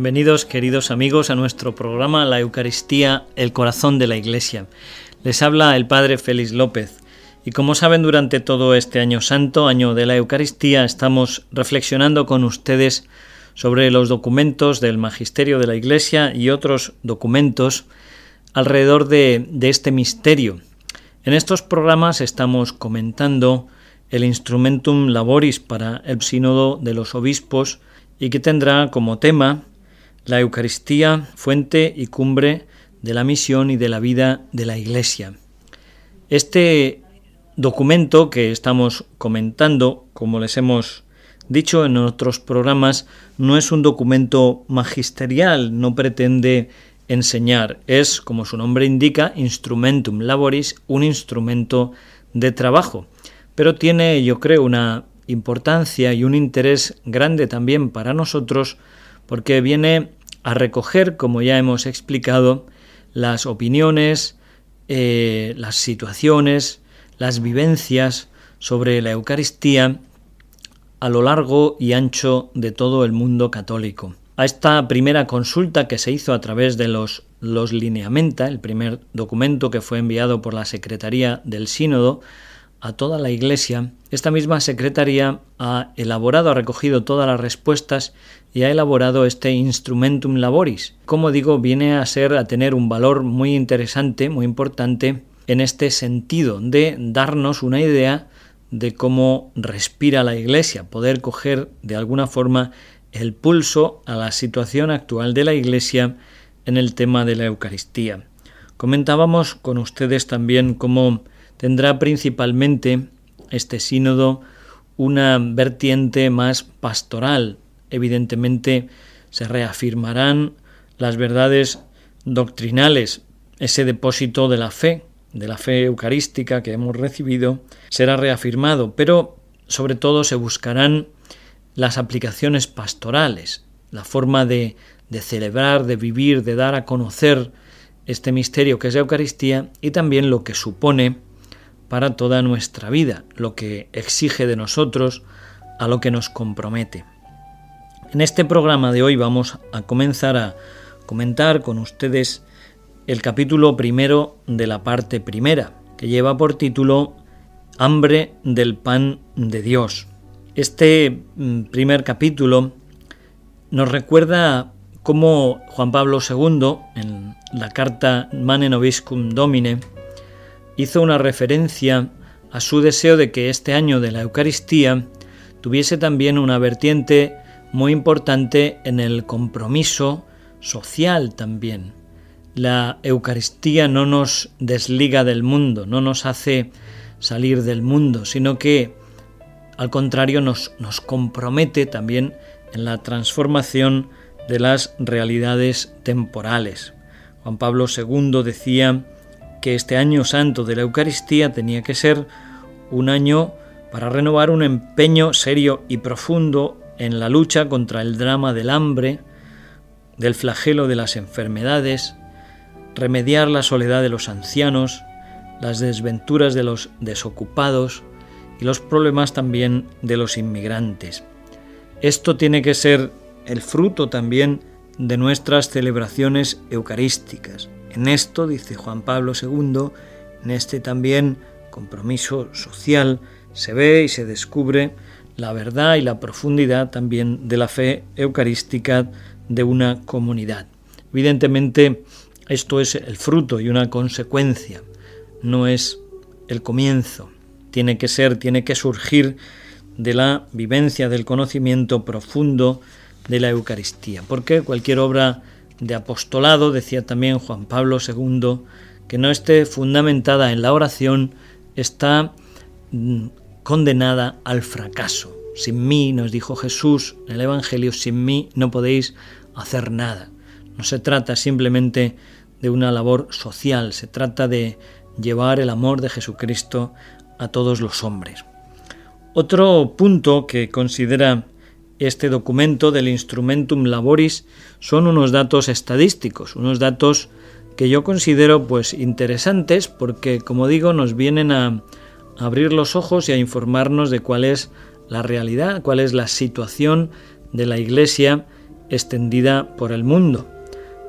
Bienvenidos queridos amigos a nuestro programa La Eucaristía, el corazón de la Iglesia. Les habla el Padre Félix López y como saben durante todo este año santo, año de la Eucaristía, estamos reflexionando con ustedes sobre los documentos del Magisterio de la Iglesia y otros documentos alrededor de, este misterio. En estos programas estamos comentando el Instrumentum Laboris para el Sínodo de los Obispos y que tendrá como tema la Eucaristía, fuente y cumbre de la misión y de la vida de la Iglesia. Este documento que estamos comentando, como les hemos dicho en otros programas, no es un documento magisterial, no pretende enseñar, es, como su nombre indica, instrumentum laboris, un instrumento de trabajo, pero tiene, yo creo, una importancia y un interés grande también para nosotros porque viene a recoger, como ya hemos explicado, las opiniones, eh, las situaciones, las vivencias sobre la Eucaristía a lo largo y ancho de todo el mundo católico. A esta primera consulta que se hizo a través de los, los lineamenta, el primer documento que fue enviado por la Secretaría del Sínodo, a toda la Iglesia, esta misma Secretaría ha elaborado, ha recogido todas las respuestas y ha elaborado este Instrumentum Laboris. Como digo, viene a ser, a tener un valor muy interesante, muy importante, en este sentido de darnos una idea de cómo respira la Iglesia, poder coger de alguna forma el pulso a la situación actual de la Iglesia en el tema de la Eucaristía. Comentábamos con ustedes también cómo tendrá principalmente este sínodo una vertiente más pastoral. Evidentemente se reafirmarán las verdades doctrinales, ese depósito de la fe, de la fe eucarística que hemos recibido, será reafirmado, pero sobre todo se buscarán las aplicaciones pastorales, la forma de, de celebrar, de vivir, de dar a conocer este misterio que es la Eucaristía y también lo que supone para toda nuestra vida, lo que exige de nosotros, a lo que nos compromete. En este programa de hoy vamos a comenzar a comentar con ustedes el capítulo primero de la parte primera, que lleva por título Hambre del pan de Dios. Este mm, primer capítulo nos recuerda cómo Juan Pablo II, en la carta Mane Noviscum Domine, hizo una referencia a su deseo de que este año de la Eucaristía tuviese también una vertiente muy importante en el compromiso social también. La Eucaristía no nos desliga del mundo, no nos hace salir del mundo, sino que al contrario nos, nos compromete también en la transformación de las realidades temporales. Juan Pablo II decía que este año santo de la Eucaristía tenía que ser un año para renovar un empeño serio y profundo en la lucha contra el drama del hambre, del flagelo de las enfermedades, remediar la soledad de los ancianos, las desventuras de los desocupados y los problemas también de los inmigrantes. Esto tiene que ser el fruto también de nuestras celebraciones eucarísticas. En esto, dice Juan Pablo II, en este también compromiso social, se ve y se descubre la verdad y la profundidad también de la fe eucarística de una comunidad. Evidentemente, esto es el fruto y una consecuencia, no es el comienzo. Tiene que ser, tiene que surgir de la vivencia del conocimiento profundo de la Eucaristía, porque cualquier obra de apostolado, decía también Juan Pablo II, que no esté fundamentada en la oración está mm, condenada al fracaso. Sin mí, nos dijo Jesús en el Evangelio, sin mí no podéis hacer nada. No se trata simplemente de una labor social, se trata de llevar el amor de Jesucristo a todos los hombres. Otro punto que considera este documento del Instrumentum Laboris son unos datos estadísticos, unos datos que yo considero pues interesantes porque como digo nos vienen a abrir los ojos y a informarnos de cuál es la realidad, cuál es la situación de la Iglesia extendida por el mundo.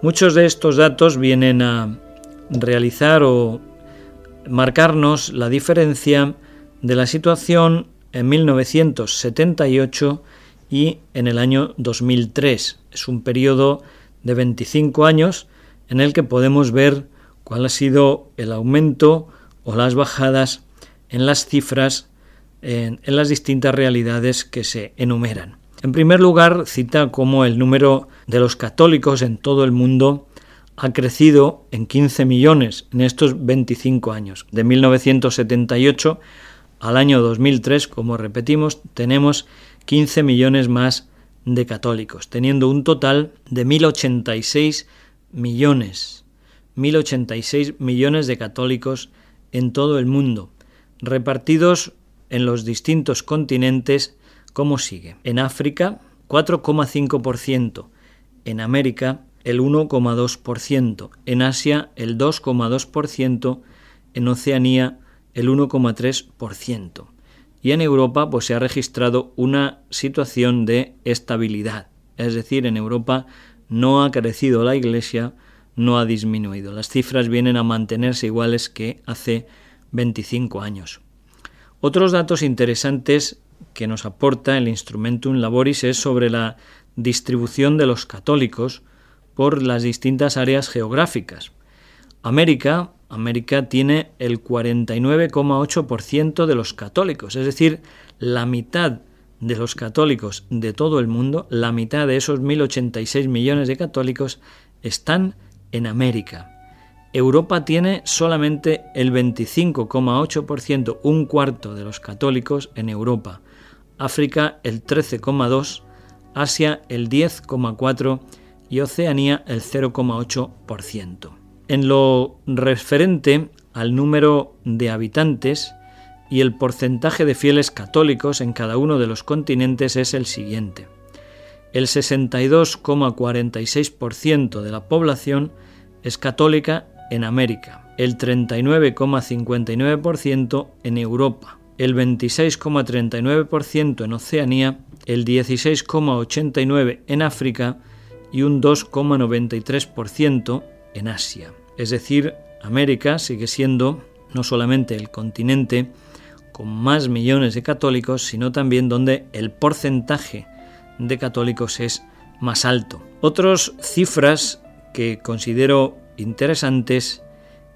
Muchos de estos datos vienen a realizar o marcarnos la diferencia de la situación en 1978 y en el año 2003. Es un periodo de 25 años en el que podemos ver cuál ha sido el aumento o las bajadas en las cifras en, las distintas realidades que se enumeran. En primer lugar, cita cómo el número de los católicos en todo el mundo ha crecido en 15 millones en estos 25 años. De 1978 al año 2003, como repetimos, tenemos 15 millones más de católicos, teniendo un total de 1.086 millones, 1.086 millones de católicos en todo el mundo, repartidos en los distintos continentes como sigue. En África, 4,5%, en América, el 1,2%, en Asia, el 2,2%, en Oceanía, el 1,3%. Y en Europa pues se ha registrado una situación de estabilidad, es decir, en Europa no ha crecido la Iglesia, no ha disminuido. Las cifras vienen a mantenerse iguales que hace 25 años. Otros datos interesantes que nos aporta el Instrumentum Laboris es sobre la distribución de los católicos por las distintas áreas geográficas. América, América tiene el 49,8% de los católicos, es decir, la mitad de los católicos de todo el mundo, la mitad de esos 1.086 millones de católicos están en América. Europa tiene solamente el 25,8%, un cuarto de los católicos en Europa. África el 13,2%, Asia el 10,4% y Oceanía el 0,8%. En lo referente al número de habitantes y el porcentaje de fieles católicos en cada uno de los continentes es el siguiente. El 62,46% de la población es católica en América, el 39,59% en Europa, el 26,39% en Oceanía, el 16,89% en África y un 2,93% en Asia. Es decir, América sigue siendo no solamente el continente con más millones de católicos, sino también donde el porcentaje de católicos es más alto. Otras cifras que considero interesantes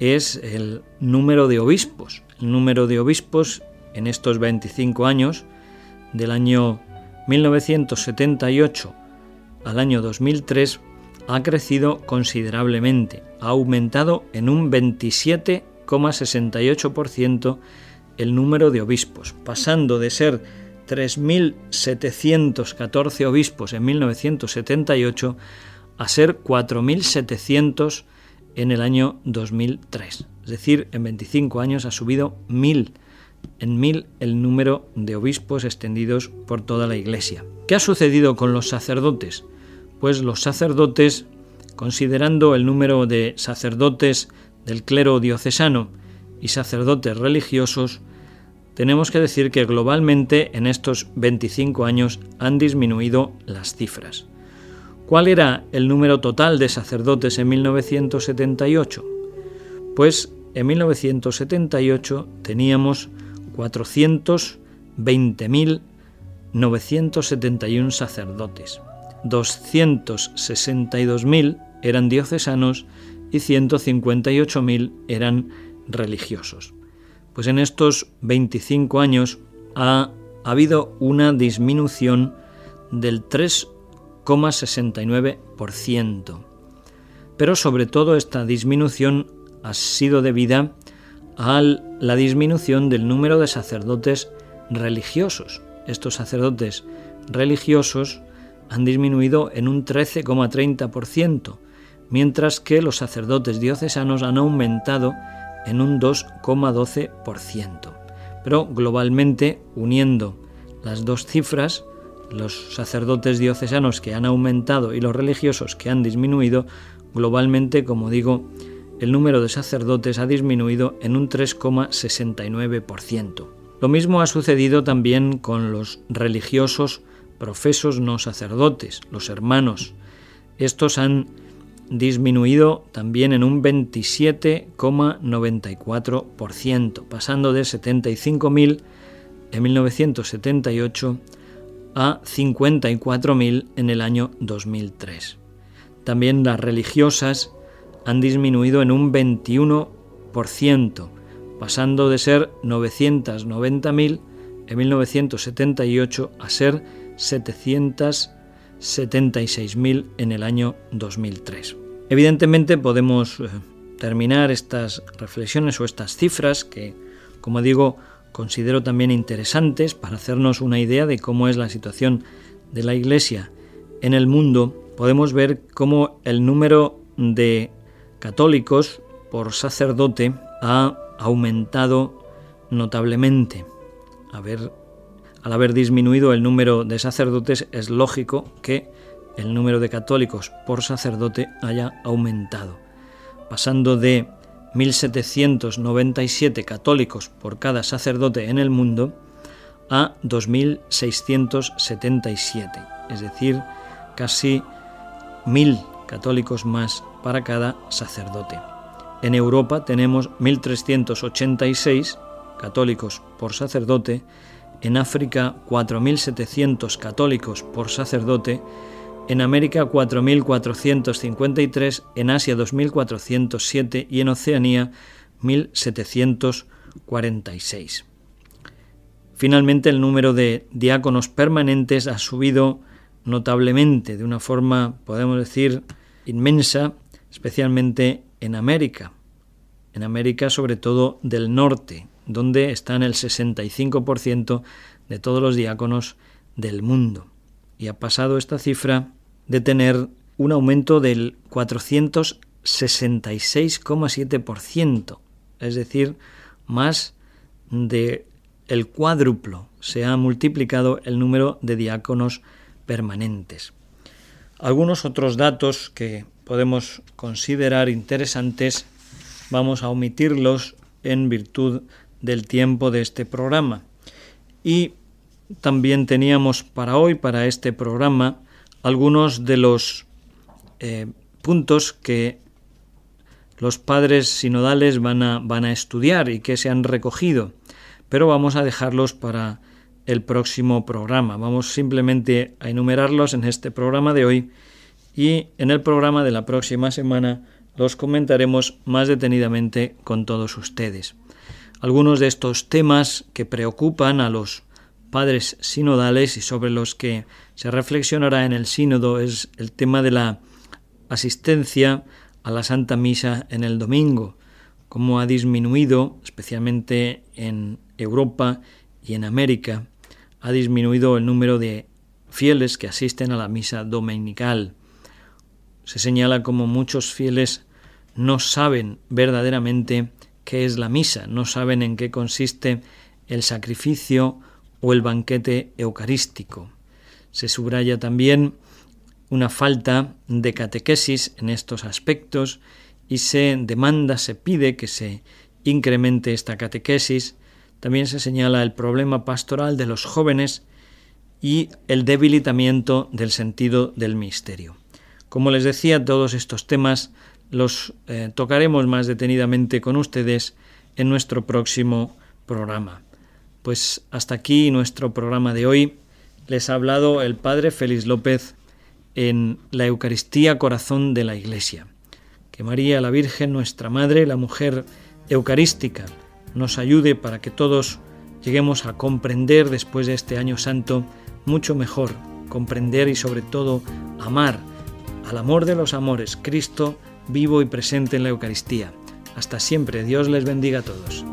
es el número de obispos. El número de obispos en estos 25 años, del año 1978 al año 2003, ha crecido considerablemente, ha aumentado en un 27,68% el número de obispos, pasando de ser 3.714 obispos en 1978 a ser 4.700 en el año 2003. Es decir, en 25 años ha subido mil, en mil el número de obispos extendidos por toda la Iglesia. ¿Qué ha sucedido con los sacerdotes? Pues los sacerdotes, considerando el número de sacerdotes del clero diocesano y sacerdotes religiosos, tenemos que decir que globalmente en estos 25 años han disminuido las cifras. ¿Cuál era el número total de sacerdotes en 1978? Pues en 1978 teníamos 420.971 sacerdotes. 262.000 eran diocesanos y 158.000 eran religiosos. Pues en estos 25 años ha, ha habido una disminución del 3 69%. Pero sobre todo esta disminución ha sido debida a la disminución del número de sacerdotes religiosos. Estos sacerdotes religiosos han disminuido en un 13,30%, mientras que los sacerdotes diocesanos han aumentado en un 2,12%. Pero globalmente, uniendo las dos cifras, los sacerdotes diocesanos que han aumentado y los religiosos que han disminuido, globalmente, como digo, el número de sacerdotes ha disminuido en un 3,69%. Lo mismo ha sucedido también con los religiosos profesos no sacerdotes, los hermanos. Estos han disminuido también en un 27,94%, pasando de 75.000 en 1978 a 54.000 en el año 2003. También las religiosas han disminuido en un 21%, pasando de ser 990.000 en 1978 a ser 776.000 en el año 2003. Evidentemente podemos eh, terminar estas reflexiones o estas cifras que, como digo, considero también interesantes para hacernos una idea de cómo es la situación de la Iglesia en el mundo. Podemos ver cómo el número de católicos por sacerdote ha aumentado notablemente. A ver, al haber disminuido el número de sacerdotes, es lógico que el número de católicos por sacerdote haya aumentado, pasando de 1.797 católicos por cada sacerdote en el mundo a 2.677, es decir, casi 1.000 católicos más para cada sacerdote. En Europa tenemos 1.386 católicos por sacerdote en África 4.700 católicos por sacerdote, en América 4.453, en Asia 2.407 y en Oceanía 1.746. Finalmente, el número de diáconos permanentes ha subido notablemente, de una forma, podemos decir, inmensa, especialmente en América. En América, sobre todo del norte, donde están el 65% de todos los diáconos del mundo. Y ha pasado esta cifra de tener un aumento del 466,7%, es decir, más de el cuádruplo se ha multiplicado el número de diáconos permanentes. Algunos otros datos que podemos considerar interesantes vamos a omitirlos en virtud del tiempo de este programa. Y también teníamos para hoy, para este programa, algunos de los eh, puntos que los padres sinodales van a, van a estudiar y que se han recogido, pero vamos a dejarlos para el próximo programa. Vamos simplemente a enumerarlos en este programa de hoy y en el programa de la próxima semana los comentaremos más detenidamente con todos ustedes. Algunos de estos temas que preocupan a los padres sinodales y sobre los que se reflexionará en el sínodo es el tema de la asistencia a la Santa Misa en el domingo, cómo ha disminuido, especialmente en Europa y en América, ha disminuido el número de fieles que asisten a la misa dominical. Se señala como muchos fieles no saben verdaderamente qué es la misa, no saben en qué consiste el sacrificio o el banquete eucarístico. Se subraya también una falta de catequesis en estos aspectos y se demanda, se pide que se incremente esta catequesis. También se señala el problema pastoral de los jóvenes y el debilitamiento del sentido del misterio. Como les decía, todos estos temas los eh, tocaremos más detenidamente con ustedes en nuestro próximo programa. Pues hasta aquí nuestro programa de hoy. Les ha hablado el Padre Félix López en la Eucaristía Corazón de la Iglesia. Que María la Virgen, nuestra Madre, la mujer eucarística, nos ayude para que todos lleguemos a comprender después de este año santo mucho mejor, comprender y sobre todo amar al amor de los amores, Cristo, vivo y presente en la Eucaristía. Hasta siempre, Dios les bendiga a todos.